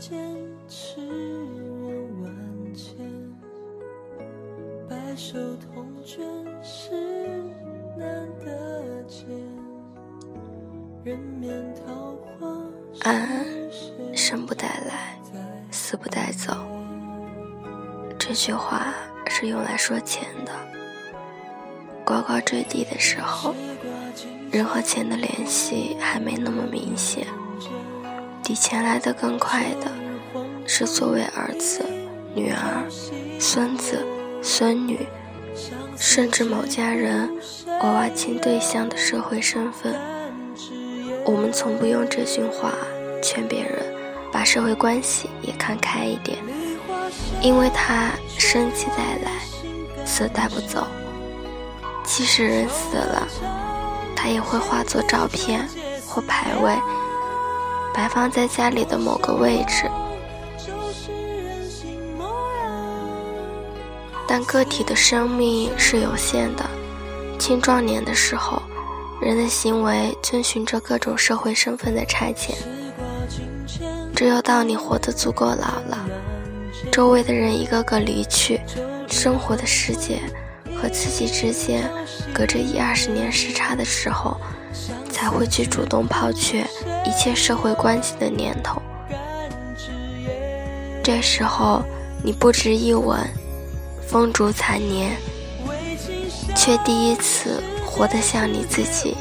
坚持我万千，白首同居是难得见。人面桃花，安安生不带来，死不带走。这句话是用来说钱的，呱呱坠地的时候，人和钱的联系还没那么明显。比钱来的更快的，是作为儿子、女儿、孙子、孙女，甚至某家人娃娃亲对象的社会身份。我们从不用这句话劝别人把社会关系也看开一点，因为他生即带来，死带不走。即使人死了，他也会化作照片或牌位，摆放在家里的某个位置。但个体的生命是有限的，青壮年的时候。人的行为遵循着各种社会身份的差遣，只有到你活得足够老了，周围的人一个个离去，生活的世界和自己之间隔着一二十年时差的时候，才会去主动抛却一切社会关系的念头。这时候，你不值一吻，风烛残年，却第一次。活得像你自己。